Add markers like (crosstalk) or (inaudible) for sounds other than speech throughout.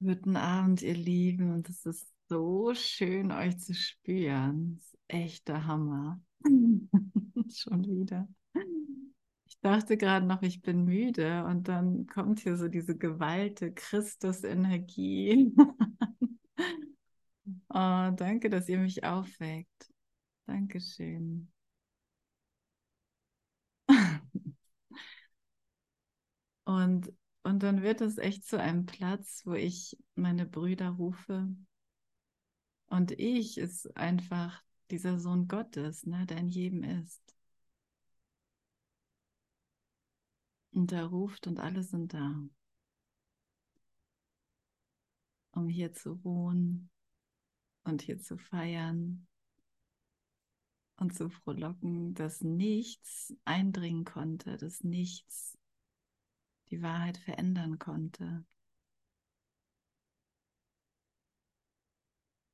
Guten Abend, ihr Lieben. Und es ist so schön, euch zu spüren. Das ist echt der Hammer. (laughs) Schon wieder. Ich dachte gerade noch, ich bin müde und dann kommt hier so diese gewalte Christus-Energie. (laughs) oh, danke, dass ihr mich aufweckt. Dankeschön. (laughs) Und und dann wird es echt zu einem Platz, wo ich meine Brüder rufe. Und ich ist einfach dieser Sohn Gottes, ne, der in jedem ist. Und er ruft und alle sind da, um hier zu ruhen und hier zu feiern und zu frohlocken, dass nichts eindringen konnte, dass nichts die Wahrheit verändern konnte.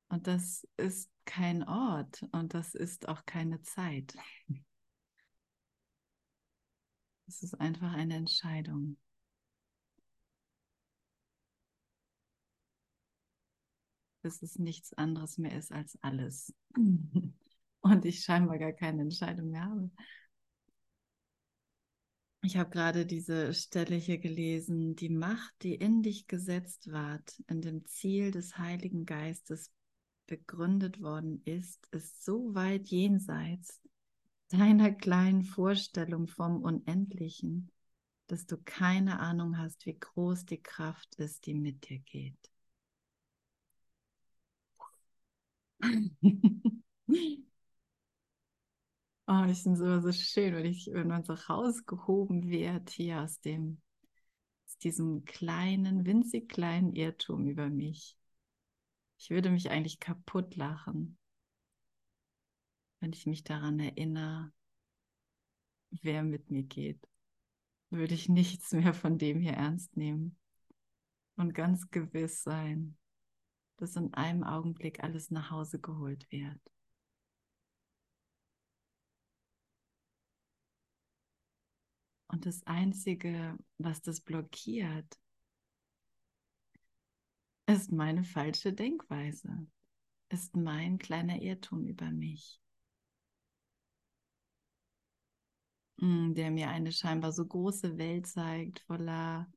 Und das ist kein Ort und das ist auch keine Zeit. Es ist einfach eine Entscheidung. Dass es nichts anderes mehr ist als alles. (laughs) Und ich scheinbar gar keine Entscheidung mehr habe. Ich habe gerade diese Stelle hier gelesen. Die Macht, die in dich gesetzt ward, in dem Ziel des Heiligen Geistes begründet worden ist, ist so weit jenseits deiner kleinen Vorstellung vom Unendlichen, dass du keine Ahnung hast, wie groß die Kraft ist, die mit dir geht. (laughs) Oh, ich finde es immer so schön, wenn, ich, wenn man so rausgehoben wird hier aus dem, aus diesem kleinen, winzig kleinen Irrtum über mich. Ich würde mich eigentlich kaputt lachen, wenn ich mich daran erinnere, wer mit mir geht. Würde ich nichts mehr von dem hier ernst nehmen und ganz gewiss sein, dass in einem Augenblick alles nach Hause geholt wird. Und das Einzige, was das blockiert, ist meine falsche Denkweise, ist mein kleiner Irrtum über mich, hm, der mir eine scheinbar so große Welt zeigt, voller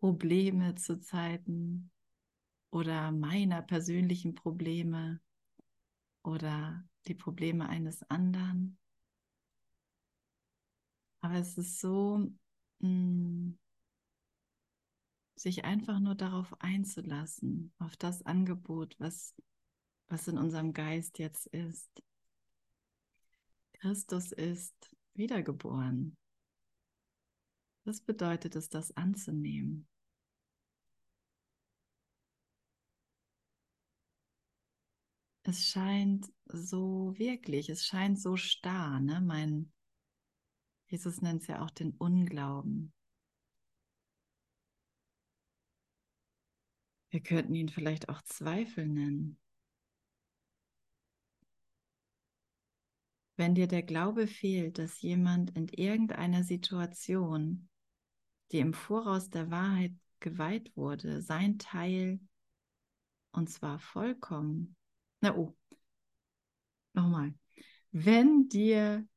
Probleme zu Zeiten oder meiner persönlichen Probleme oder die Probleme eines anderen. Aber es ist so, mh, mm, sich einfach nur darauf einzulassen, auf das Angebot, was, was in unserem Geist jetzt ist. Christus ist wiedergeboren. Was bedeutet es, das anzunehmen? Es scheint so wirklich, es scheint so starr, ne? Mein, Jesus nennt es ja auch den Unglauben. Wir könnten ihn vielleicht auch Zweifel nennen. Wenn dir der Glaube fehlt, dass jemand in irgendeiner Situation, die im Voraus der Wahrheit geweiht wurde, sein Teil, und zwar vollkommen, na oh, nochmal, wenn dir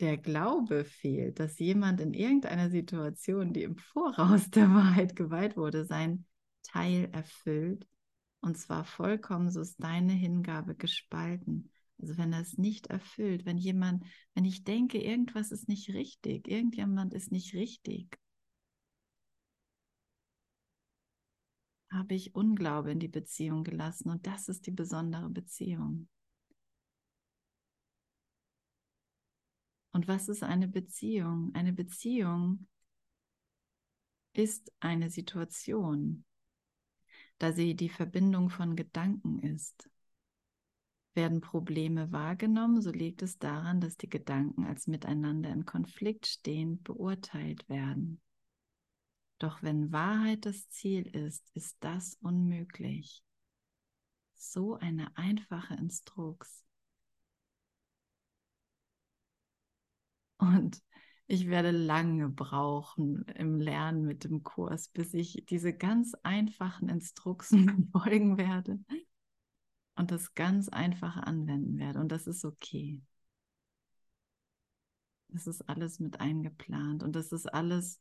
der Glaube fehlt, dass jemand in irgendeiner Situation, die im Voraus (laughs) der Wahrheit geweiht wurde, sein Teil erfüllt, und zwar vollkommen, so ist deine Hingabe gespalten. Also wenn er es nicht erfüllt, wenn jemand, wenn ich denke, irgendwas ist nicht richtig, irgendjemand ist nicht richtig, habe ich Unglaube in die Beziehung gelassen und das ist die besondere Beziehung. Und was ist eine Beziehung? Eine Beziehung ist eine Situation, da sie die Verbindung von Gedanken ist. Werden Probleme wahrgenommen, so liegt es daran, dass die Gedanken als miteinander in Konflikt stehend beurteilt werden. Doch wenn Wahrheit das Ziel ist, ist das unmöglich. So eine einfache Instrux. Und Ich werde lange brauchen im Lernen mit dem Kurs, bis ich diese ganz einfachen Instruktionen (laughs) folgen werde und das ganz einfach anwenden werde. Und das ist okay. Das ist alles mit eingeplant und das ist alles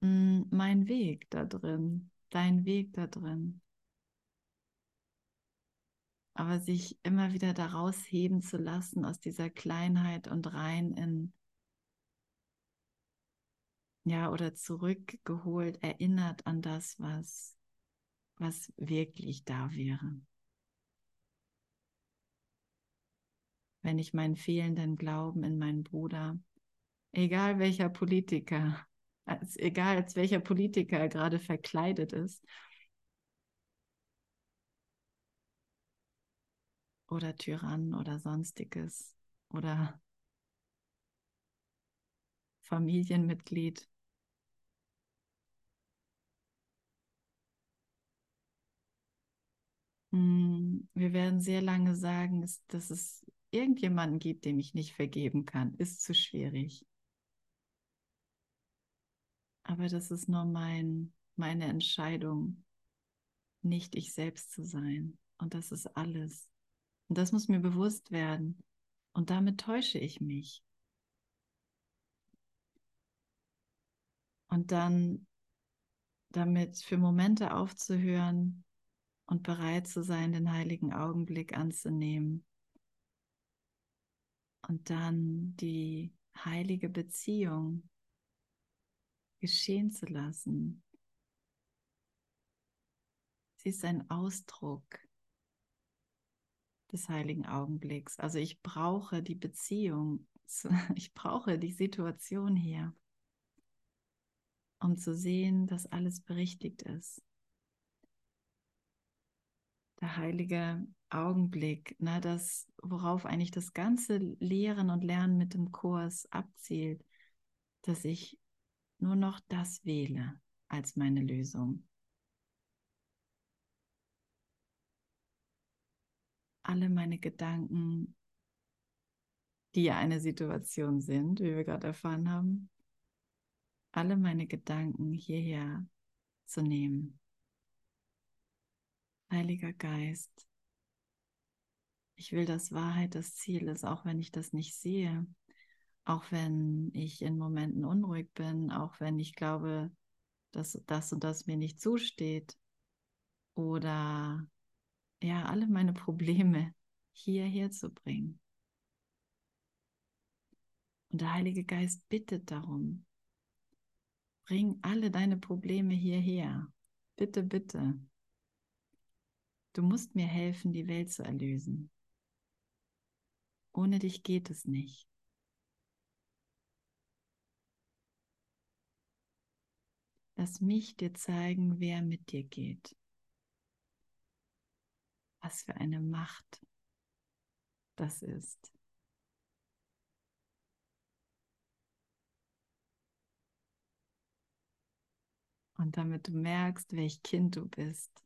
mh, hm, mein Weg da drin, dein Weg da drin. Aber sich immer wieder daraus heben zu lassen aus dieser Kleinheit und rein in ja, oder zurückgeholt, erinnert an das, was, was wirklich da wäre. Wenn ich meinen fehlenden Glauben in meinen Bruder, egal welcher Politiker, als, egal als welcher Politiker er gerade verkleidet ist, oder Tyrann oder sonstiges oder Familienmitglied, wir werden sehr lange sagen, dass es irgendjemanden gibt, dem ich nicht vergeben kann. Ist zu schwierig. Aber das ist nur mein, meine Entscheidung, nicht ich selbst zu sein. Und das ist alles. Und das muss mir bewusst werden. Und damit täusche ich mich. Und dann damit für Momente aufzuhören, und bereit zu sein, den heiligen Augenblick anzunehmen. Und dann die heilige Beziehung geschehen zu lassen. Sie ist ein Ausdruck des heiligen Augenblicks. Also ich brauche die Beziehung, (laughs) ich brauche die Situation hier, um zu sehen, dass alles berichtigt ist der heilige Augenblick, ne, das, worauf eigentlich das ganze Lehren und Lernen mit dem Kurs abzielt, dass ich nur noch das wähle als meine Lösung. Alle meine Gedanken, die ja eine Situation sind, wie wir gerade erfahren haben, alle meine Gedanken hierher zu nehmen Heiliger Geist, ich will, dass Wahrheit das Ziel ist, auch wenn ich das nicht sehe, auch wenn ich in Momenten unruhig bin, auch wenn ich glaube, dass das und das mir nicht zusteht oder ja, alle meine Probleme hierher zu bringen. Und der Heilige Geist bittet darum, bring alle deine Probleme hierher. Bitte, bitte. Du musst mir helfen, die Welt zu erlösen. Ohne dich geht es nicht. Lass mich dir zeigen, wer mit dir geht. Was für eine Macht das ist. Und damit du merkst, welch Kind du bist,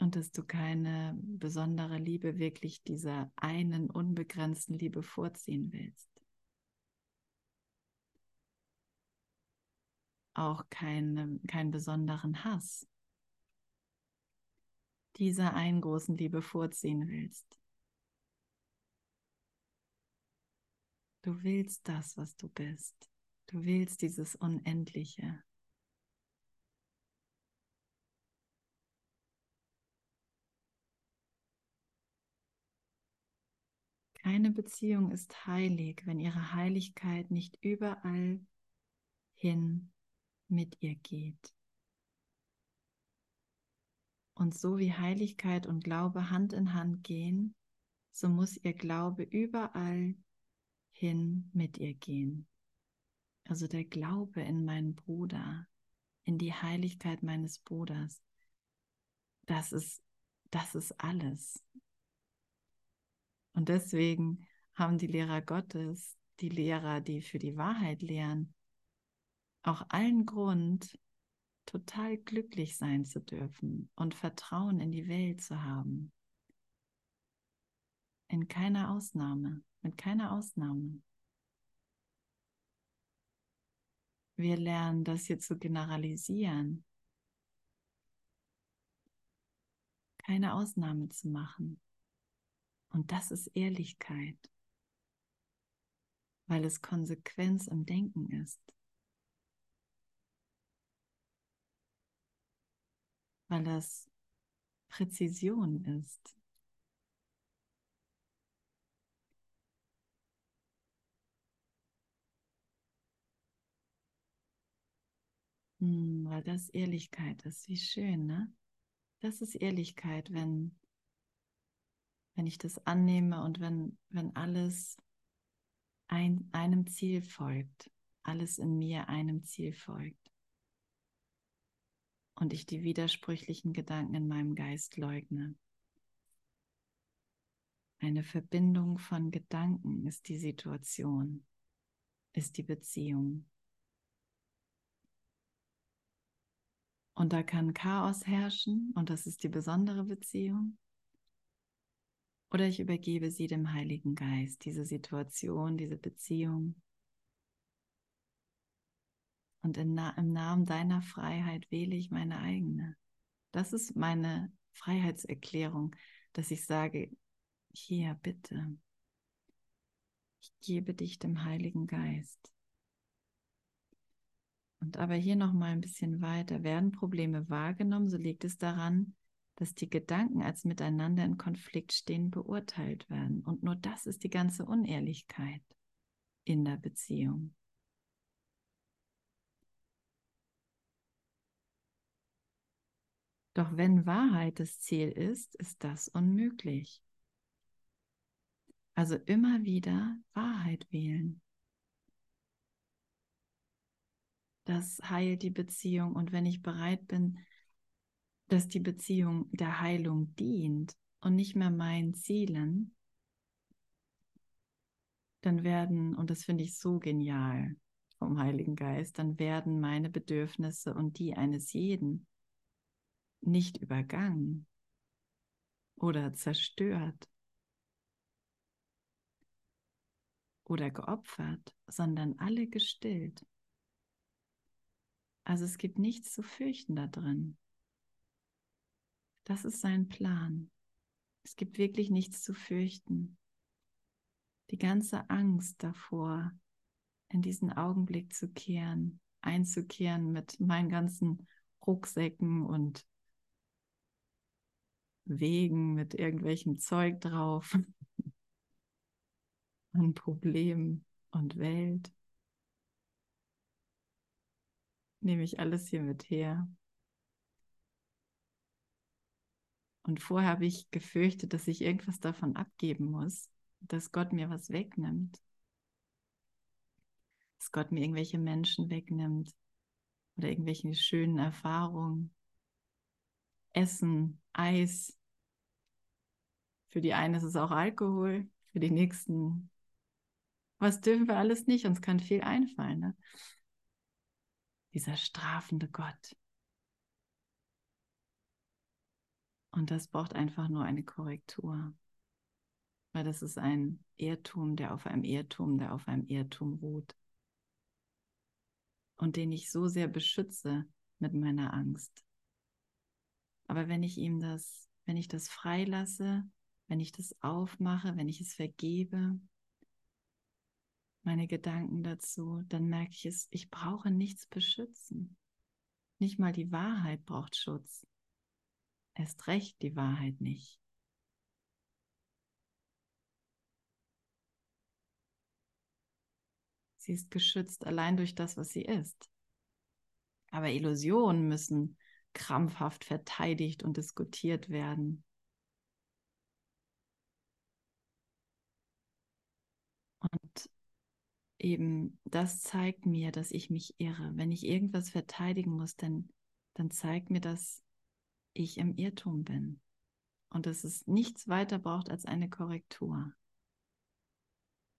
und dass du keine besondere Liebe wirklich dieser einen unbegrenzten Liebe vorziehen willst. Auch keine, keinen besonderen Hass dieser einen großen Liebe vorziehen willst. Du willst das, was du bist. Du willst dieses Unendliche. Keine Beziehung ist heilig, wenn ihre Heiligkeit nicht überall hin mit ihr geht. Und so wie Heiligkeit und Glaube Hand in Hand gehen, so muss ihr Glaube überall hin mit ihr gehen. Also der Glaube in meinen Bruder, in die Heiligkeit meines Bruders, das ist, das ist alles. Und deswegen haben die Lehrer Gottes, die Lehrer, die für die Wahrheit lehren, auch allen Grund, total glücklich sein zu dürfen und Vertrauen in die Welt zu haben. In keiner Ausnahme, mit keiner Ausnahme. Wir lernen das hier zu generalisieren. Keine Ausnahme zu machen. Und das ist Ehrlichkeit, weil es Konsequenz im Denken ist. Weil das Präzision ist. Hm, weil das Ehrlichkeit ist. Wie schön, ne? Das ist Ehrlichkeit, wenn, wenn ich das annehme und wenn, wenn alles ein, einem Ziel folgt, alles in mir einem Ziel folgt und ich die widersprüchlichen Gedanken in meinem Geist leugne. Eine Verbindung von Gedanken ist die Situation, ist die Beziehung. Und da kann Chaos herrschen und das ist die besondere Beziehung. Oder ich übergebe sie dem Heiligen Geist, diese Situation, diese Beziehung. Und im Namen deiner Freiheit wähle ich meine eigene. Das ist meine Freiheitserklärung, dass ich sage, hier bitte, ich gebe dich dem Heiligen Geist. Und aber hier noch mal ein bisschen weiter. Werden Probleme wahrgenommen, so liegt es daran, dass die Gedanken als miteinander in Konflikt stehen beurteilt werden. Und nur das ist die ganze Unehrlichkeit in der Beziehung. Doch wenn Wahrheit das Ziel ist, ist das unmöglich. Also immer wieder Wahrheit wählen. das heilt die Beziehung. Und wenn ich bereit bin, dass die Beziehung der Heilung dient und nicht mehr meinen Zielen, dann werden, und das finde ich so genial vom Heiligen Geist, dann werden meine Bedürfnisse und die eines jeden nicht übergangen oder zerstört oder geopfert, sondern alle gestillt. Also es gibt nichts zu fürchten da drin. Das ist sein Plan. Es gibt wirklich nichts zu fürchten. Die ganze Angst davor, in diesen Augenblick zu kehren, einzukehren mit meinen ganzen Rucksäcken und Wegen mit irgendwelchem Zeug drauf, (laughs) an Problemen und Welt nehme ich alles hier mit her. Und vorher habe ich gefürchtet, dass ich irgendwas davon abgeben muss, dass Gott mir was wegnimmt. Dass Gott mir irgendwelche Menschen wegnimmt oder irgendwelche schönen Erfahrungen. Essen, Eis. Für die einen ist es auch Alkohol, für die nächsten. Was dürfen wir alles nicht? Uns kann viel einfallen. Ne? dieser strafende Gott. Und das braucht einfach nur eine Korrektur, weil das ist ein Irrtum, der auf einem Irrtum, der auf einem Irrtum ruht und den ich so sehr beschütze mit meiner Angst. Aber wenn ich ihm das, wenn ich das freilasse, wenn ich das aufmache, wenn ich es vergebe, meine Gedanken dazu, dann merke ich es, ich brauche nichts beschützen. Nicht mal die Wahrheit braucht Schutz. Erst recht die Wahrheit nicht. Sie ist geschützt allein durch das, was sie ist. Aber Illusionen müssen krampfhaft verteidigt und diskutiert werden. Und eben, das zeigt mir, dass ich mich irre. Wenn ich irgendwas verteidigen muss, dann, dann zeigt mir, dass ich im Irrtum bin und dass es nichts weiter braucht als eine Korrektur.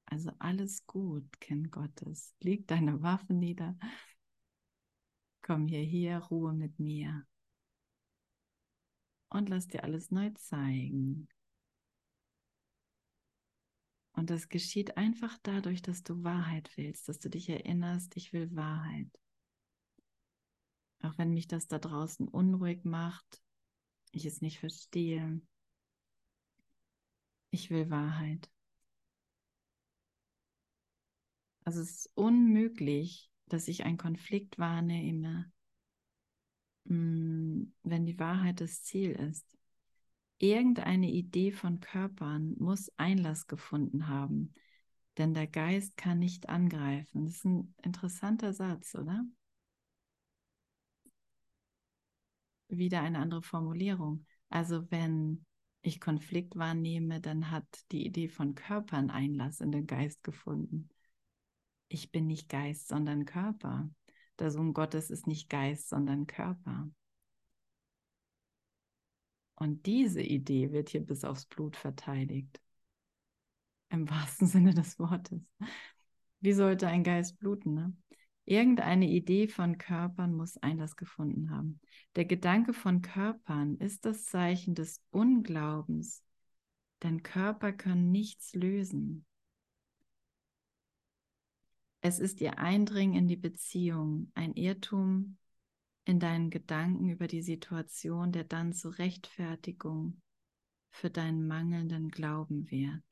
Also alles gut, Kind Gottes. Leg deine Waffen nieder. Komm hierher, Ruhe mit mir. Und lass dir alles neu zeigen. Und das geschieht einfach dadurch, dass du Wahrheit willst, dass du dich erinnerst, ich will Wahrheit. Auch wenn mich das da draußen unruhig macht, ich es nicht verstehe. Ich will Wahrheit. Also es ist unmöglich, dass ich einen Konflikt wahrnehme, mm, wenn die Wahrheit das Ziel ist. Irgendeine Idee von Körpern muss Einlass gefunden haben, denn der Geist kann nicht angreifen. Das ist ein interessanter Satz, oder? Wieder eine andere Formulierung. Also wenn ich Konflikt wahrnehme, dann hat die Idee von Körpern Einlass in den Geist gefunden. Ich bin nicht Geist, sondern Körper. Der Sohn Gottes ist nicht Geist, sondern Körper. Und diese Idee wird hier bis aufs Blut verteidigt. Im wahrsten (laughs) Sinne des Wortes. Wie sollte ein Geist bluten? Ne? Irgendeine Idee von Körpern muss Einlass gefunden haben. Der Gedanke von Körpern ist das Zeichen des Unglaubens, denn Körper können nichts lösen. Es ist ihr Eindringen in die Beziehung, ein Irrtum, in deinen Gedanken über die Situation, der dann zur Rechtfertigung für deinen mangelnden Glauben wird.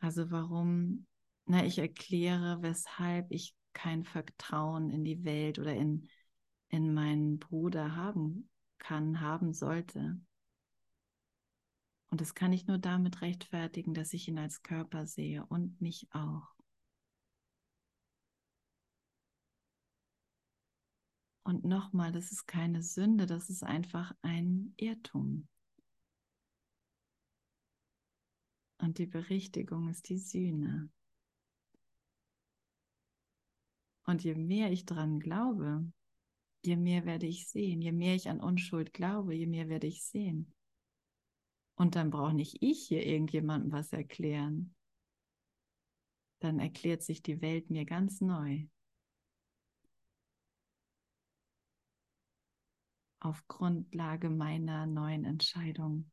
Also warum, na, ich erkläre, weshalb ich kein Vertrauen in die Welt oder in, in meinen Bruder haben kann, haben sollte. Und das kann ich nur damit rechtfertigen, dass ich ihn als Körper sehe und mich auch. Und nochmal, das ist keine Sünde, das ist einfach ein Irrtum. Und die Berichtigung ist die Sühne. Und je mehr ich dran glaube, je mehr werde ich sehen. Je mehr ich an Unschuld glaube, je mehr werde ich sehen. Und dann brauche nicht ich hier irgendjemandem was erklären. Dann erklärt sich die Welt mir ganz neu. auf Grundlage meiner neuen Entscheidung.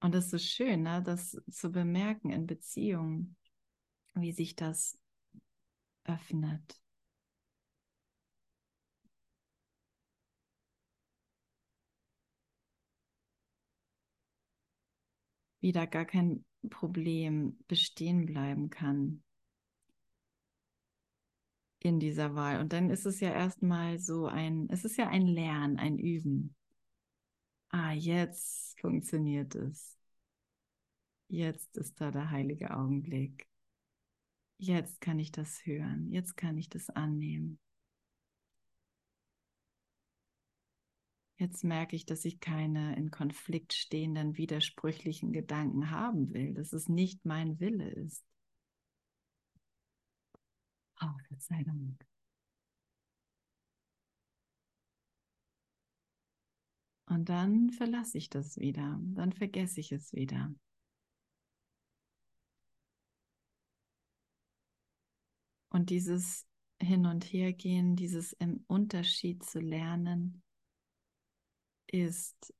Und es ist so schön, ne, das zu bemerken in Beziehungen, wie sich das öffnet. Wie da gar kein Problem bestehen bleiben kann in dieser Wahl. Und dann ist es ja erstmal so ein, es ist ja ein Lernen, ein Üben. Ah, jetzt funktioniert es. Jetzt ist da der heilige Augenblick. Jetzt kann ich das hören. Jetzt kann ich das annehmen. Jetzt merke ich, dass ich keine in Konflikt stehenden widersprüchlichen Gedanken haben will, dass es nicht mein Wille ist. Oh, Gott sei Dank. Und dann verlasse ich das wieder, dann vergesse ich es wieder. Und dieses Hin- und Hergehen, dieses im Unterschied zu lernen, ist,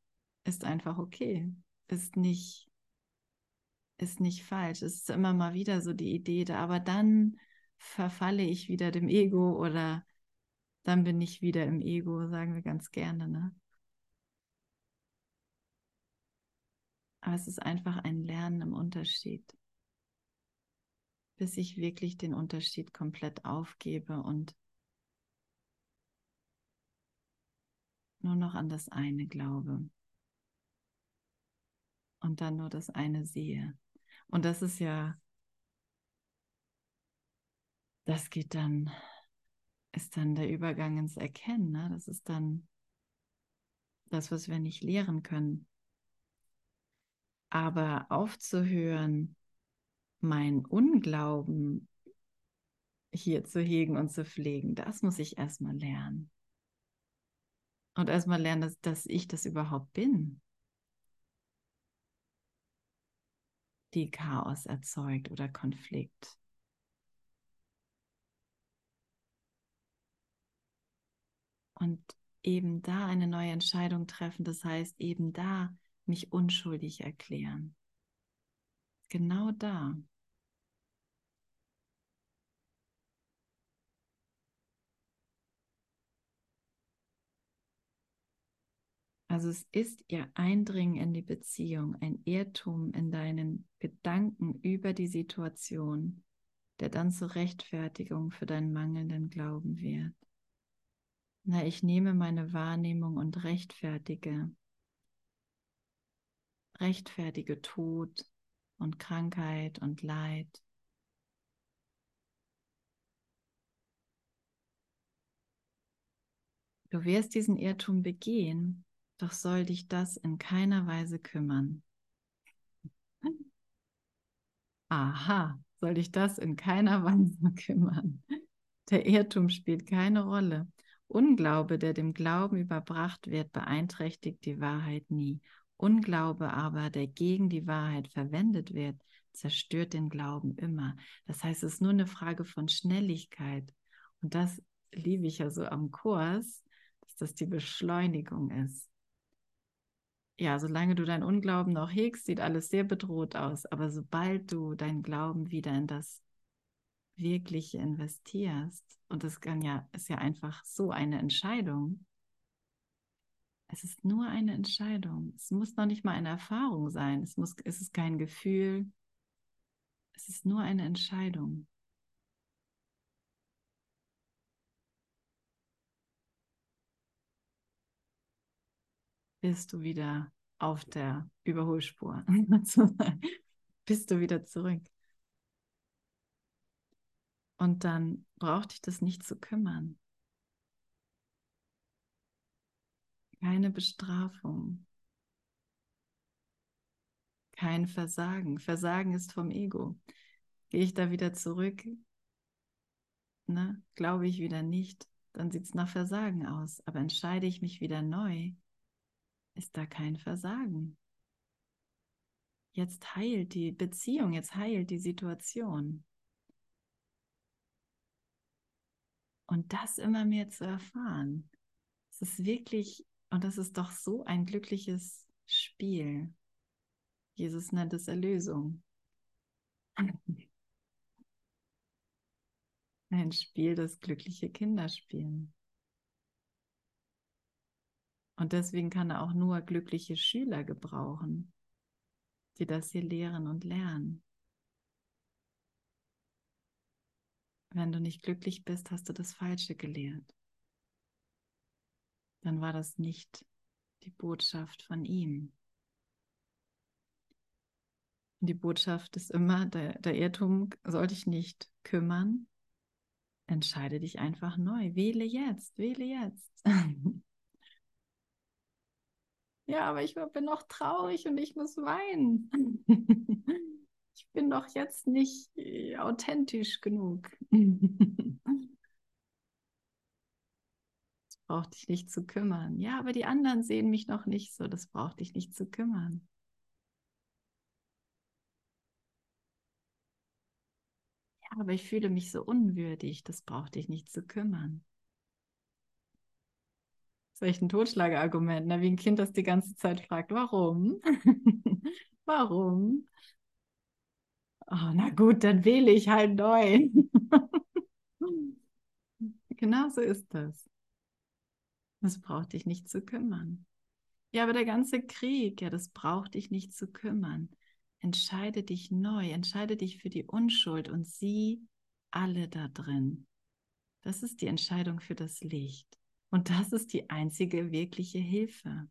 ist einfach okay. Ist nicht, ist nicht falsch. Es ist immer mal wieder so die Idee da, aber dann verfalle ich wieder dem Ego oder dann bin ich wieder im Ego, sagen wir ganz gerne. Ne? Aber es ist einfach ein Lernen im Unterschied, bis ich wirklich den Unterschied komplett aufgebe und nur noch an das eine glaube und dann nur das eine sehe. Und das ist ja das geht dann, ist dann der Übergang ins Erkennen. Ne? Das ist dann das, was wir nicht lehren können. Aber aufzuhören, mein Unglauben hier zu hegen und zu pflegen, das muss ich erstmal lernen. Und erstmal lernen, dass, dass ich das überhaupt bin. Die Chaos erzeugt oder Konflikt. und eben da eine neue Entscheidung treffen. Das heißt, eben da mich unschuldig erklären. Genau da. Also es ist ihr Eindringen in die Beziehung, ein Irrtum in deinen Gedanken über die Situation, der dann zur Rechtfertigung für deinen mangelnden Glauben wird. Na, ich nehme meine Wahrnehmung und rechtfertige, rechtfertige Tod und Krankheit und Leid. Du wirst diesen Irrtum begehen, doch soll dich das in keiner Weise kümmern. Aha, soll dich das in keiner (laughs) Weise kümmern. Der Irrtum spielt keine Rolle. Unglaube, der dem Glauben überbracht wird, beeinträchtigt die Wahrheit nie. Unglaube aber, der gegen die Wahrheit verwendet wird, zerstört den Glauben immer. Das heißt, es ist nur eine Frage von Schnelligkeit. Und das liebe ich ja so am Kurs, dass das die Beschleunigung ist ja, solange du deinen Unglauben noch hegst, sieht alles sehr bedroht aus. Aber sobald du deinen Glauben wieder in das Wirkliche investierst, und das kann ja, ist ja einfach so eine Entscheidung. Es ist nur eine Entscheidung. Es muss noch nicht mal eine Erfahrung sein. Es, muss, es ist kein Gefühl. Es ist nur eine Entscheidung. bist du wieder auf der Überholspur. (laughs) bist du wieder zurück. Und dann braucht dich das nicht zu kümmern. Keine Bestrafung. Kein Versagen. Versagen ist vom Ego. Gehe ich da wieder zurück? Ne? Glaube ich wieder nicht? Dann sieht es nach Versagen aus. Aber entscheide ich mich wieder neu, ist da kein Versagen. Jetzt heilt die Beziehung, jetzt heilt die Situation. Und das immer mehr zu erfahren, es ist wirklich, und das ist doch so ein glückliches Spiel. Jesus nennt es Erlösung. (laughs) Ein Spiel, das glückliche Kinder spielen. Und deswegen kann er auch nur glückliche Schüler gebrauchen, die das hier lehren und lernen. Wenn du nicht glücklich bist, hast du das Falsche gelehrt. Dann war das nicht die Botschaft von ihm. Und die Botschaft ist immer, der, der Irrtum soll dich nicht kümmern. Entscheide dich einfach neu. Wähle jetzt, wähle jetzt. (laughs) Ja, aber ich bin noch traurig und ich muss weinen. (laughs) ich bin doch jetzt nicht äh, authentisch genug. (laughs) braucht dich nicht zu kümmern. Ja, aber die anderen sehen mich noch nicht so. Das braucht dich nicht zu kümmern. Ja, aber ich fühle mich so unwürdig. Das braucht dich nicht zu kümmern. Das ist echt ein Totschlagargument, ne? wie ein Kind, das die ganze Zeit fragt, warum? (laughs) warum? Oh, na gut, dann wähle ich halt neu. (laughs) genau so ist das. Das braucht dich nicht zu kümmern. Ja, aber der ganze Krieg, ja, das braucht dich nicht zu kümmern. Entscheide dich neu, entscheide dich für die Unschuld und sieh alle da drin. Das ist die Entscheidung für das Licht. Und das ist die einzige wirkliche Hilfe.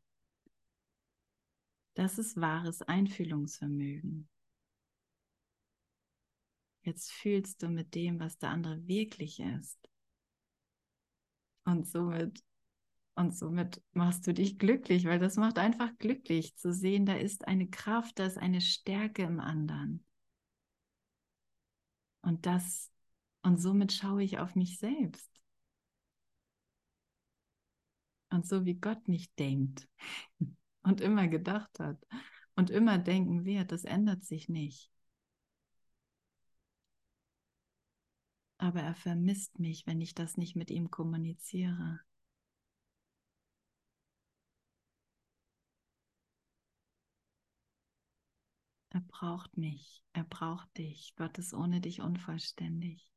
Das ist wahres Einfühlungsvermögen. Jetzt fühlst du mit dem, was der andere wirklich ist. Und somit, und somit machst du dich glücklich, weil das macht einfach glücklich zu sehen, da ist eine Kraft, da ist eine Stärke im anderen. Und das, und somit schaue ich auf mich selbst. Und so wie Gott mich denkt (laughs) und immer gedacht hat und immer denken wird, das ändert sich nicht. Aber er vermisst mich, wenn ich das nicht mit ihm kommuniziere. Braucht mich, er braucht dich. Gott ist ohne dich unvollständig.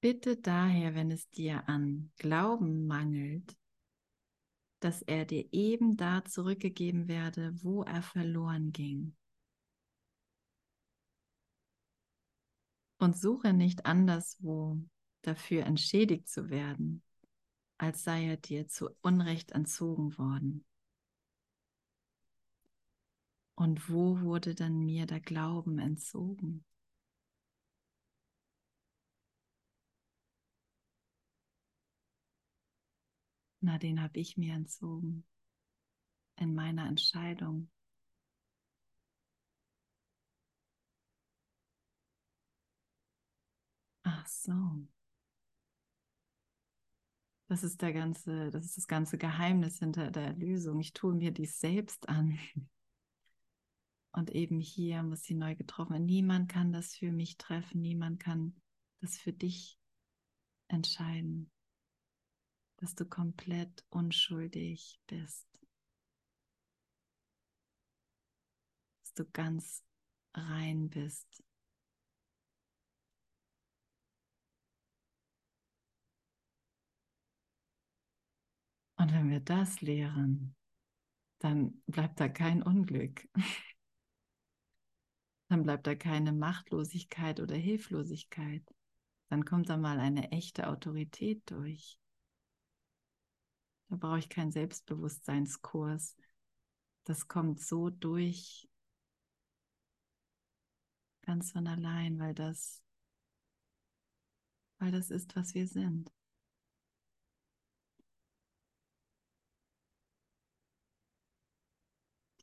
Bitte daher, wenn es dir an Glauben mangelt, dass er dir eben da zurückgegeben werde, wo er verloren ging. Und suche nicht anderswo dafür entschädigt zu werden, als sei er dir zu Unrecht entzogen worden. Und wo wurde dann mir der Glauben entzogen? Na, den habe ich mir entzogen in meiner Entscheidung. Ach so. Das ist der ganze, das ist das ganze Geheimnis hinter der Erlösung. Ich tue mir dies selbst an. Und eben hier muss sie neu getroffen werden. Niemand kann das für mich treffen. Niemand kann das für dich entscheiden, dass du komplett unschuldig bist. Dass du ganz rein bist. Und wenn wir das lehren, dann bleibt da kein Unglück. (laughs) Dann bleibt da keine Machtlosigkeit oder Hilflosigkeit. Dann kommt da mal eine echte Autorität durch. Da brauche ich keinen Selbstbewusstseinskurs. Das kommt so durch, ganz von allein, weil das, weil das ist, was wir sind.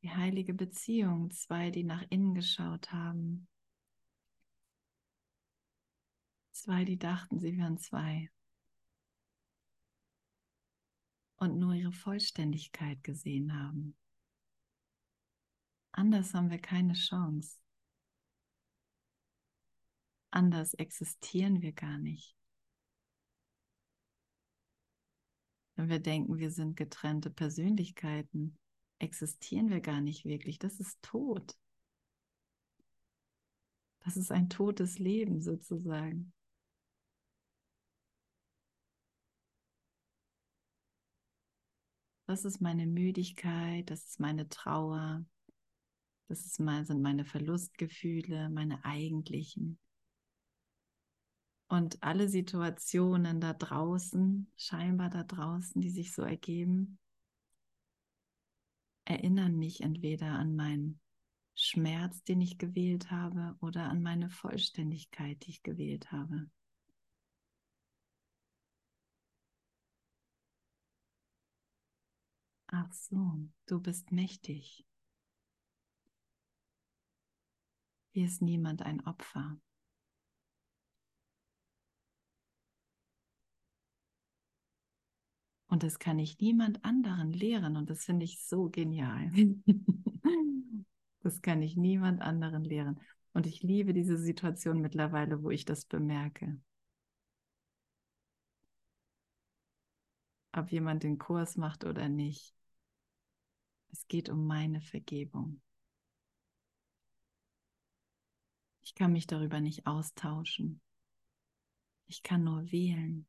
Die heilige Beziehung, zwei, die nach innen geschaut haben, zwei, die dachten, sie wären zwei und nur ihre Vollständigkeit gesehen haben. Anders haben wir keine Chance. Anders existieren wir gar nicht. Wenn wir denken, wir sind getrennte Persönlichkeiten, existieren wir gar nicht wirklich. Das ist tot. Das ist ein totes Leben sozusagen. Das ist meine Müdigkeit, das ist meine Trauer, das ist mein, sind meine Verlustgefühle, meine eigentlichen. Und alle Situationen da draußen, scheinbar da draußen, die sich so ergeben, erinnern mich entweder an meinen Schmerz, den ich gewählt habe, oder an meine Vollständigkeit, die ich gewählt habe. Ach so, du bist mächtig. Hier ist niemand ein Opfer. Und das kann ich niemand anderen lehren. Und das finde ich so genial. das kann ich niemand anderen lehren. Und ich liebe diese Situation mittlerweile, wo ich das bemerke. Ob jemand den Kurs macht oder nicht. Es geht um meine Vergebung. Ich kann mich darüber nicht austauschen. Ich kann nur wählen.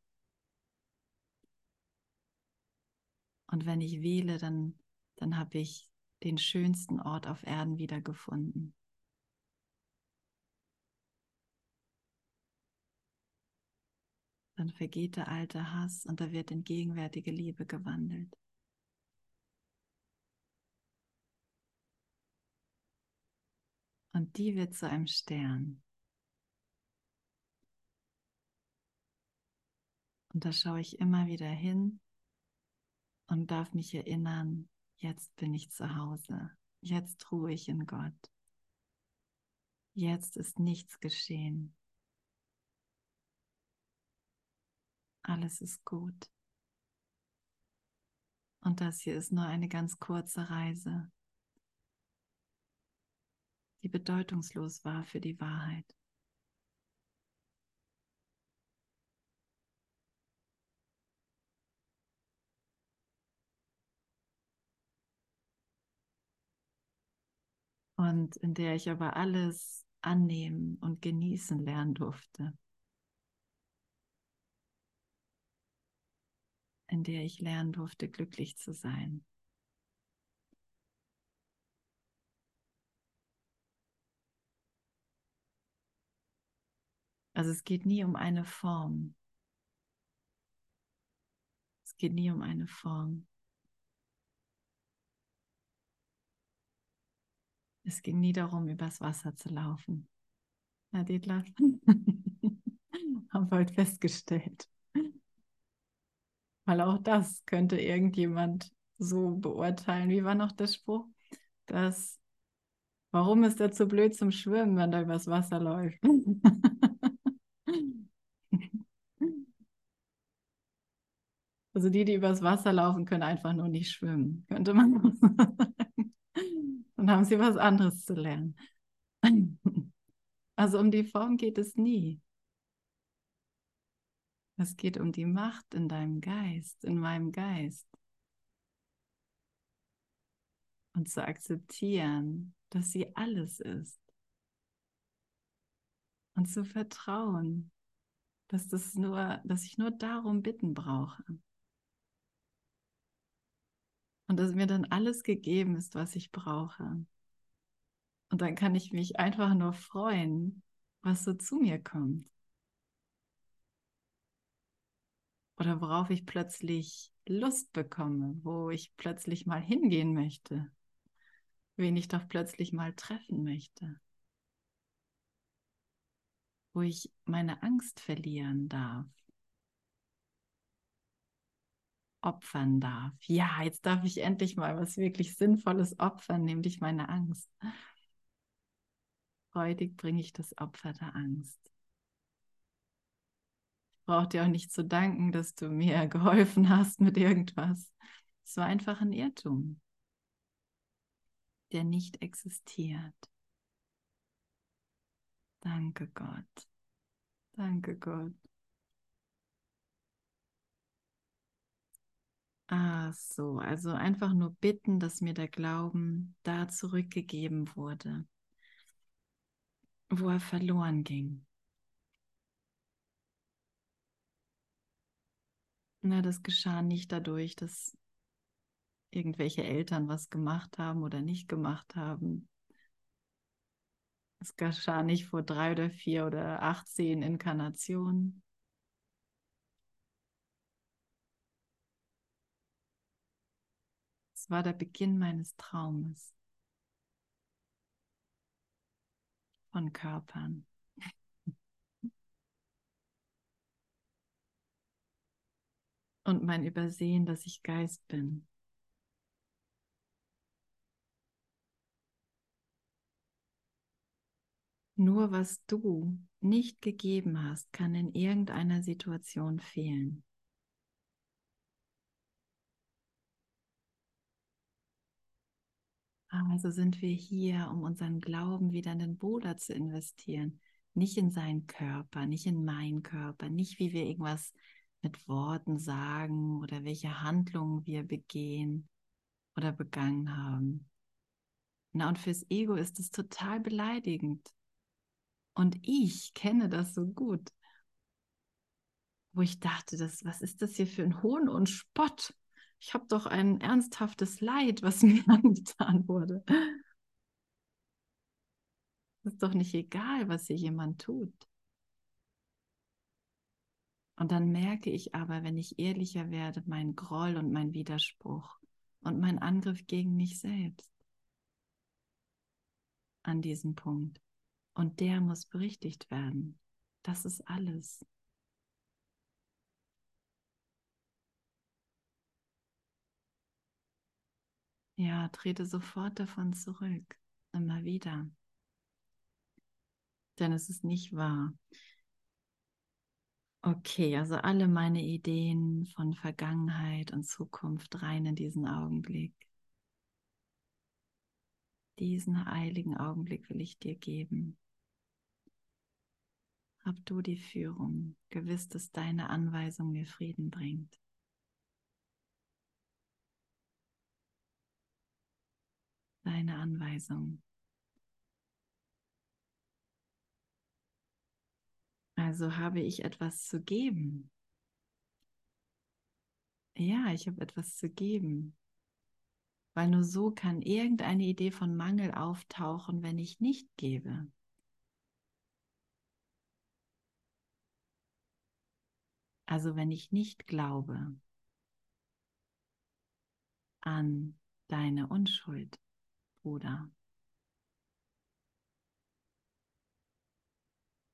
Und wenn ich wähle, dann, dann habe ich den schönsten Ort auf Erden wiedergefunden. Dann vergeht der alte Hass und da wird in gegenwärtige Liebe gewandelt. Und die wird zu einem Stern. Und da schaue ich immer wieder hin und darf mich erinnern, jetzt bin ich zu Hause, jetzt ruhe ich in Gott, jetzt ist nichts geschehen, alles ist gut. Und das hier ist nur eine ganz kurze Reise, die bedeutungslos war für die Wahrheit. Und in der ich aber alles annehmen und genießen lernen durfte. In der ich lernen durfte, glücklich zu sein. Also es geht nie um eine Form. Es geht nie um eine Form. Es ging nie darum, übers Wasser zu laufen. Herr Dietler, (laughs) haben wir heute festgestellt. Weil auch das könnte irgendjemand so beurteilen. Wie war noch der Spruch? Dass, warum ist er zu blöd zum Schwimmen, wenn er übers Wasser läuft? (laughs) Also die, die übers Wasser laufen, können einfach nur nicht schwimmen, könnte man (laughs) sagen. Dann haben sie was anderes zu lernen. (laughs) Also um die Form geht es nie. Es geht um die Macht in deinem Geist, in meinem Geist. Und zu akzeptieren, dass sie alles ist. Und zu vertrauen, dass, das nur, dass ich nur darum bitten brauche. Und dass mir dann alles gegeben ist, was ich brauche. Und dann kann ich mich einfach nur freuen, was so zu mir kommt. Oder worauf ich plötzlich Lust bekomme, wo ich plötzlich mal hingehen möchte, wen ich doch plötzlich mal treffen möchte, wo ich meine Angst verlieren darf, opfern darf. Ja, jetzt darf ich endlich mal was wirklich Sinnvolles opfern, nämlich meine Angst. Freudig bringe ich das Opfer der Angst. Ich brauche dir auch nicht zu danken, dass du mir (laughs) geholfen hast mit irgendwas. Es war einfach ein Irrtum, der nicht existiert. Danke Gott. Danke Gott. Ah, so, also einfach nur bitten, dass mir der Glauben da zurückgegeben wurde wo er verloren ging. Na, das geschah nicht dadurch, dass irgendwelche Eltern was gemacht haben oder nicht gemacht haben. Es geschah nicht vor drei oder vier oder achtzehn Inkarnationen. Es war der Beginn meines Traumes. von Körpern. Und mein Übersehen, dass ich Geist bin. Nur was du nicht gegeben hast, kann in irgendeiner Situation fehlen. Also sind wir hier, um unseren Glauben wieder in den Bruder zu investieren. Nicht in seinen Körper, nicht in meinen Körper, nicht wie wir irgendwas mit Worten sagen oder welche Handlungen wir begehen oder begangen haben. Na, und fürs Ego ist es total beleidigend. Und ich kenne das so gut, wo ich dachte, das, was ist das hier für ein Hohn und Spott? Ich habe doch ein ernsthaftes Leid, was (laughs) mir angetan wurde. Es ist doch nicht egal, was hier jemand tut. Und dann merke ich aber, wenn ich ehrlicher werde, mein Groll und mein Widerspruch und mein Angriff gegen mich selbst an diesem Punkt. Und der muss berichtigt werden. Das ist alles. Ja, trete sofort davon zurück, immer wieder. Denn es ist nicht wahr. Okay, also alle meine Ideen von Vergangenheit und Zukunft rein in diesen Augenblick. Diesen heiligen Augenblick will ich dir geben. Hab du die Führung, gewiss, dass deine Anweisung mir Frieden bringt. deine Anweisung. Also habe ich etwas zu geben. Ja, ich habe etwas zu geben. Weil nur so kann irgendeine Idee von Mangel auftauchen, wenn ich nicht gebe. Also wenn ich nicht glaube an deine Unschuld. Bruder.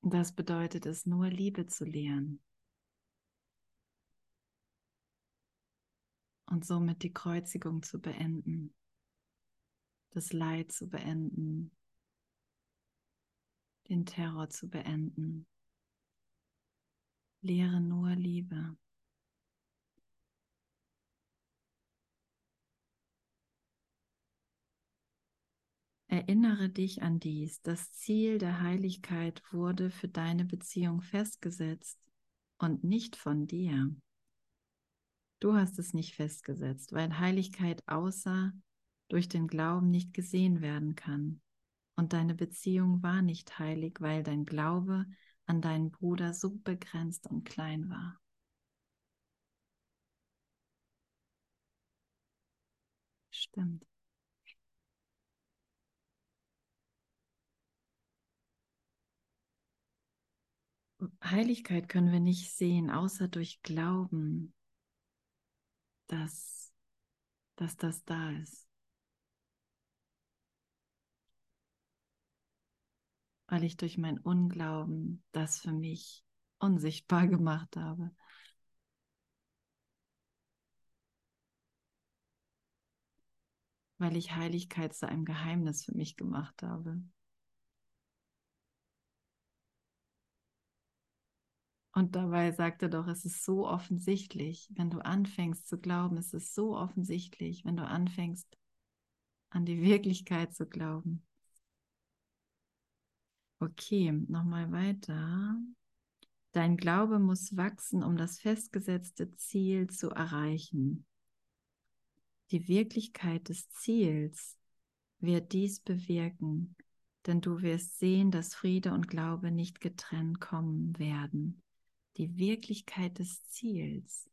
Das bedeutet es nur, Liebe zu lehren. Und somit die Kreuzigung zu beenden, das Leid zu beenden, den Terror zu beenden. Lehre nur Liebe. Erinnere dich an dies. Das Ziel der Heiligkeit wurde für deine Beziehung festgesetzt und nicht von dir. Du hast es nicht festgesetzt, weil Heiligkeit außer durch den Glauben nicht gesehen werden kann. Und deine Beziehung war nicht heilig, weil dein Glaube an deinen Bruder so begrenzt und klein war. Stimmt. Heiligkeit können wir nicht sehen, außer durch Glauben, dass, dass das da ist. Weil ich durch mein Unglauben das für mich unsichtbar (laughs) gemacht habe. Weil ich Heiligkeit zu einem Geheimnis für mich gemacht habe. Und dabei sagt er doch, es ist so offensichtlich, wenn du anfängst zu glauben, es ist so offensichtlich, wenn du anfängst an die Wirklichkeit zu glauben. Okay, nochmal weiter. Dein Glaube muss wachsen, um das festgesetzte Ziel zu erreichen. Die Wirklichkeit des Ziels wird dies bewirken, denn du wirst sehen, dass Friede und Glaube nicht getrennt kommen werden die Wirklichkeit des Ziels.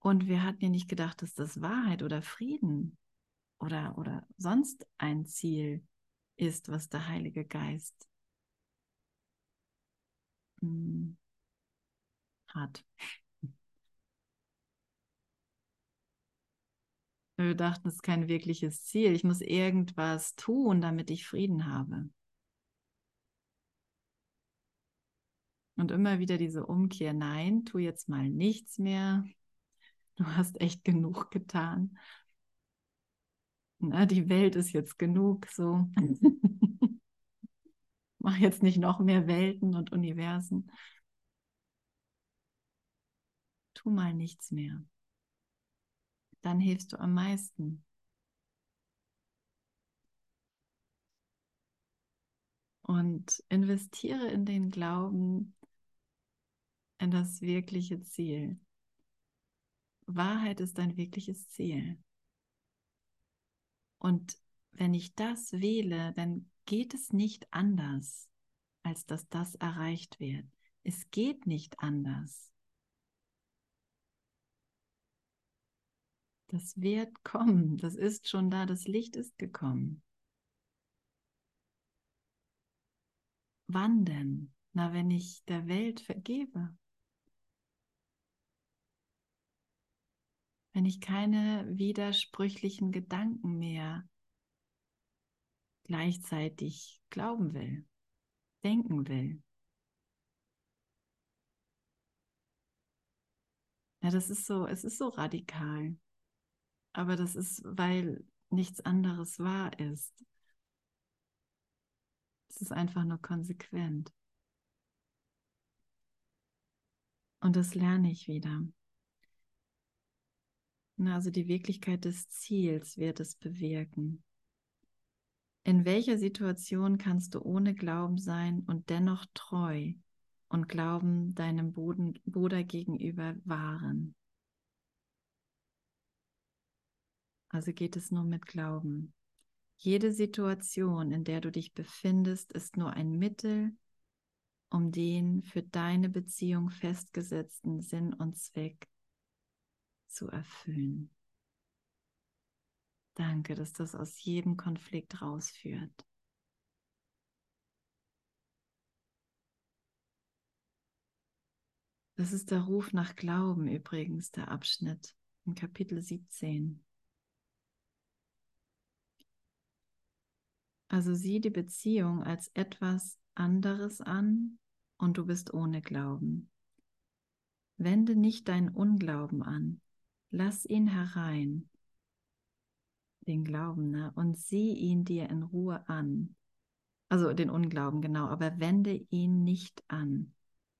Und wir hatten ja nicht gedacht, dass das Wahrheit oder Frieden oder, oder sonst ein Ziel ist, was der Heilige Geist hm, hat. Wir dachten, es ist kein wirkliches Ziel. Ich muss irgendwas tun, damit ich Frieden habe. Und immer wieder diese Umkehr, nein, tu jetzt mal nichts mehr. Du hast echt genug getan. Na, die Welt ist jetzt genug so. (laughs) Mach jetzt nicht noch mehr Welten und Universen. Tu mal nichts mehr. Dann hilfst du am meisten. Und investiere in den Glauben, in das wirkliche Ziel. Wahrheit ist ein wirkliches Ziel. Und wenn ich das wähle, dann geht es nicht anders, als dass das erreicht wird. Es geht nicht anders. Das wird kommen, das ist schon da, das Licht ist gekommen. Wann denn? Na, wenn ich der Welt vergebe. Wenn ich keine widersprüchlichen Gedanken mehr gleichzeitig glauben will, denken will. Ja, das ist so, es ist so radikal. Aber das ist, weil nichts anderes wahr ist. Es ist einfach nur konsequent. Und das lerne ich wieder. Also die Wirklichkeit des Ziels wird es bewirken. In welcher Situation kannst du ohne Glauben sein und dennoch treu und Glauben deinem Boden, Bruder gegenüber wahren? Also geht es nur mit Glauben. Jede Situation, in der du dich befindest, ist nur ein Mittel, um den für deine Beziehung festgesetzten Sinn und Zweck zu erfüllen. Danke, dass das aus jedem Konflikt rausführt. Das ist der Ruf nach Glauben übrigens, der Abschnitt in Kapitel 17. Also sieh die Beziehung als etwas anderes an und du bist ohne Glauben. Wende nicht deinen Unglauben an, lass ihn herein, den Glauben, ne? und sieh ihn dir in Ruhe an. Also den Unglauben, genau, aber wende ihn nicht an.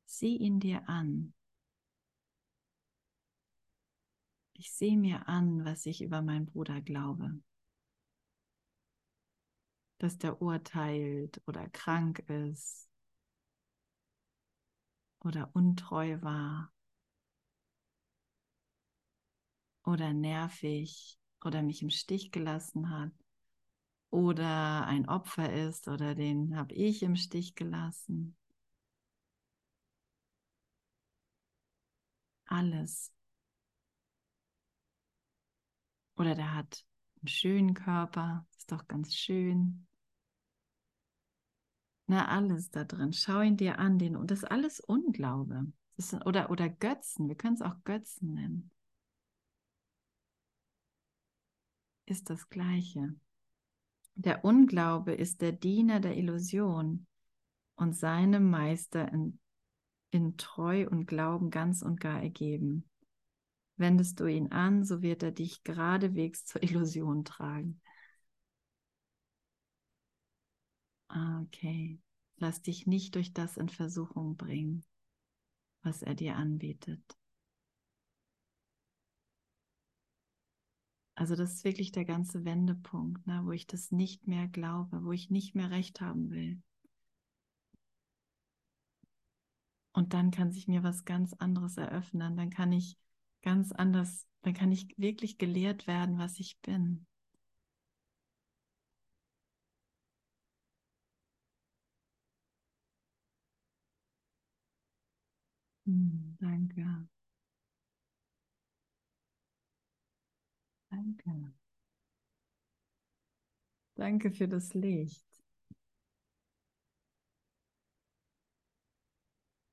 Sieh ihn dir an. Ich sehe mir an, was ich über meinen Bruder glaube. Dass der urteilt oder krank ist oder untreu war oder nervig oder mich im Stich gelassen hat oder ein Opfer ist oder den habe ich im Stich gelassen. Alles. Oder der hat einen schönen Körper, ist doch ganz schön. Na, alles da drin. Schau ihn dir an, den, und das ist alles Unglaube. Das ist, oder, oder Götzen, wir können es auch Götzen nennen. Ist das Gleiche. Der Unglaube ist der Diener der Illusion und seinem Meister in, in Treu und Glauben ganz und gar ergeben. Wendest du ihn an, so wird er dich geradewegs zur Illusion tragen. Okay. Lass dich nicht durch das in Versuchung bringen, was er dir anbietet. Also das ist wirklich der ganze Wendepunkt, ne, wo ich das nicht mehr glaube, wo ich nicht mehr recht haben will. Und dann kann sich mir was ganz anderes eröffnen. Dann kann ich ganz anders, dann kann ich wirklich gelehrt werden, was ich bin. Hm, danke. Danke. Danke für das Licht.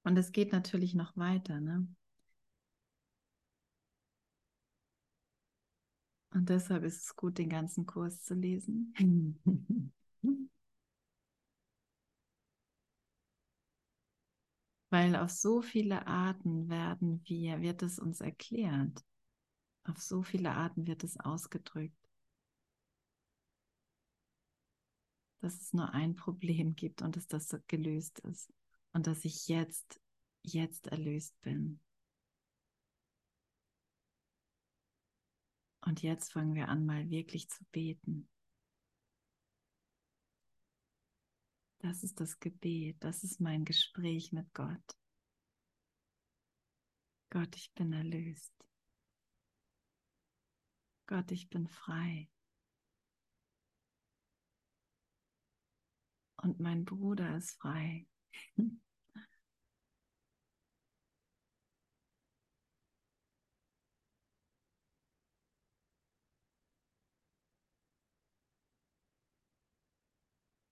Und es geht natürlich noch weiter, ne? Und deshalb ist es gut, den ganzen Kurs zu lesen. (laughs) Weil auf so viele Arten werden wir, wird es uns erklärt. Auf so viele Arten wird es ausgedrückt. Dass es nur ein Problem gibt und dass das gelöst ist. Und dass ich jetzt, jetzt erlöst bin. Und jetzt fangen wir an, mal wirklich zu beten. Das ist das Gebet, das ist mein Gespräch mit Gott. Gott, ich bin erlöst. Gott, ich bin frei. Und mein Bruder ist frei.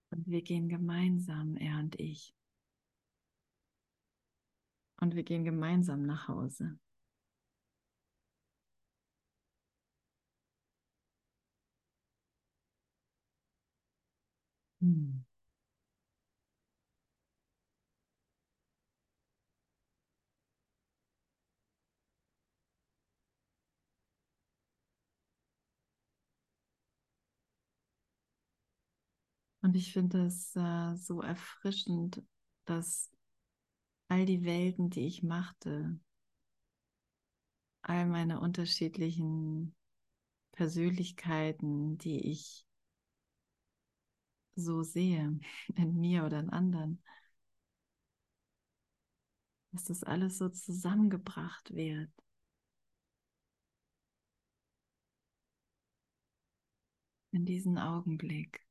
Und wir gehen gemeinsam, er und ich. Und wir gehen gemeinsam nach Hause. Hm. Und ich finde es äh, so erfrischend, dass all die Welten, die ich machte, all meine unterschiedlichen Persönlichkeiten, die ich so sehe, (laughs) in mir oder in anderen, dass das alles so zusammengebracht wird. in diesen Augenblick.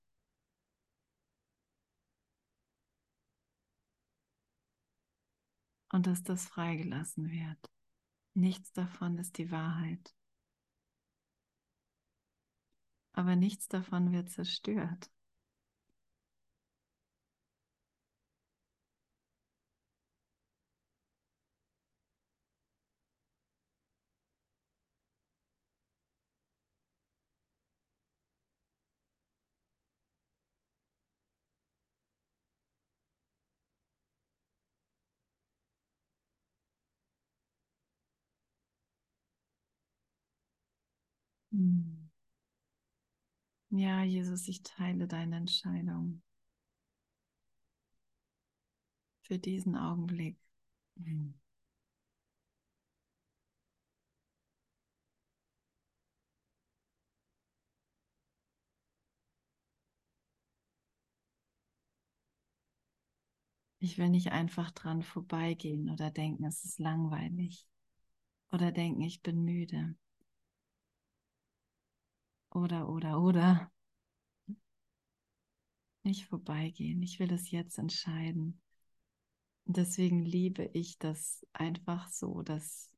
Und dass das freigelassen wird. Nichts davon ist die Wahrheit. Aber nichts davon wird zerstört. Ja, Jesus, ich teile deine Entscheidung für diesen Augenblick. Hm. Ich will nicht einfach dran vorbeigehen oder denken, es ist langweilig oder denken, ich bin müde. Oder, oder, oder. Nicht vorbeigehen. Ich will es jetzt entscheiden. Deswegen liebe ich das einfach so, dass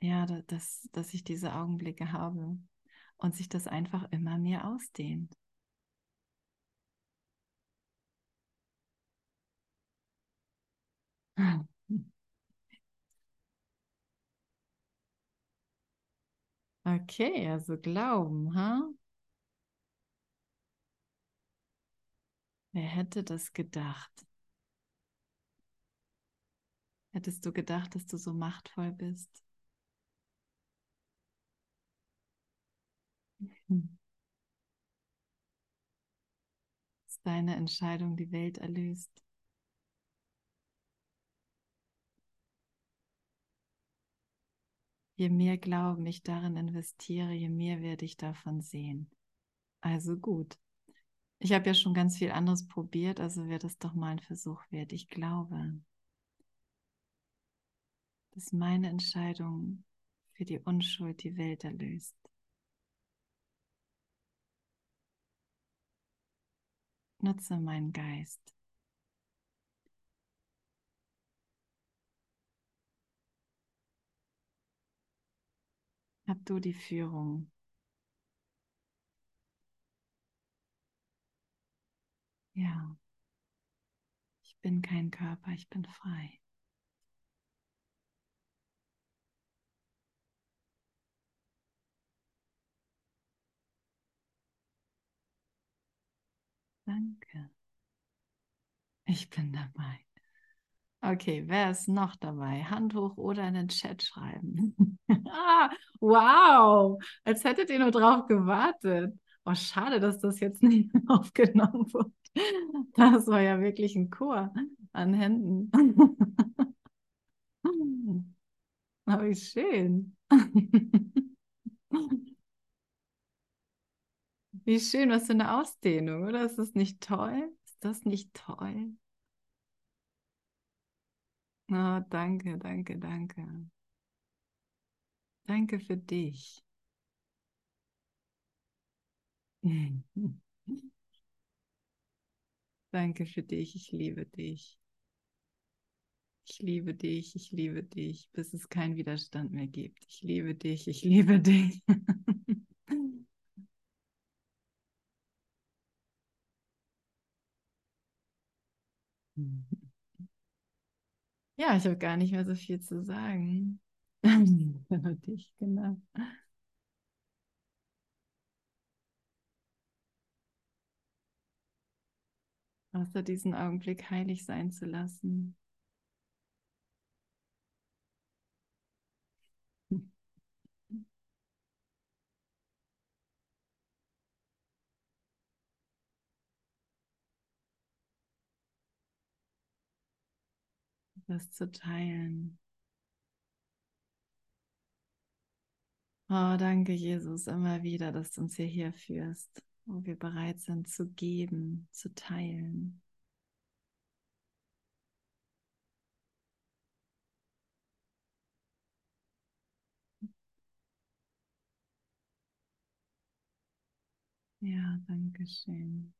ja, dass, dass ich diese Augenblicke habe und sich das einfach immer mehr ausdehnt. Okay, also Glauben, ha? Wer hätte das gedacht? Hättest du gedacht, dass du so machtvoll bist? Hm. Dass deine Entscheidung die Welt erlöst? Je mehr Glauben ich darin investiere, je mehr werde ich davon sehen. Also gut. Ich habe ja schon ganz viel anderes probiert, also wäre das doch mal ein Versuch wert. Ich glaube, dass meine Entscheidung für die Unschuld die Welt erlöst. Nutze meinen Geist. Hab du die Führung. Ja, ich bin kein Körper, ich bin frei. Danke. Ich bin dabei. Okay, wer ist noch dabei? Hand hoch oder in den Chat schreiben. (laughs) ah, wow, als hättet ihr nur drauf gewartet. Oh, schade, dass das jetzt (laughs) nicht aufgenommen wurde. Das war ja wirklich ein Chor an Händen. (laughs) Aber wie schön. Wie schön, was für eine Ausdehnung, oder? Ist das nicht toll? Ist das nicht toll? Oh, danke, danke, danke. Danke für dich. (laughs) Danke für dich, ich liebe dich. Ich liebe dich, ich liebe dich, bis es keinen Widerstand mehr gibt. Ich liebe dich, ich liebe dich. (laughs) Ja, ich habe gar nicht mehr so viel zu sagen. Über dich, genau. Außer diesen Augenblick heilig sein zu lassen. das zu teilen. Oh, danke, Jesus, immer wieder, dass du uns hierher führst, wo wir bereit sind zu geben, zu teilen. Ja, danke schön.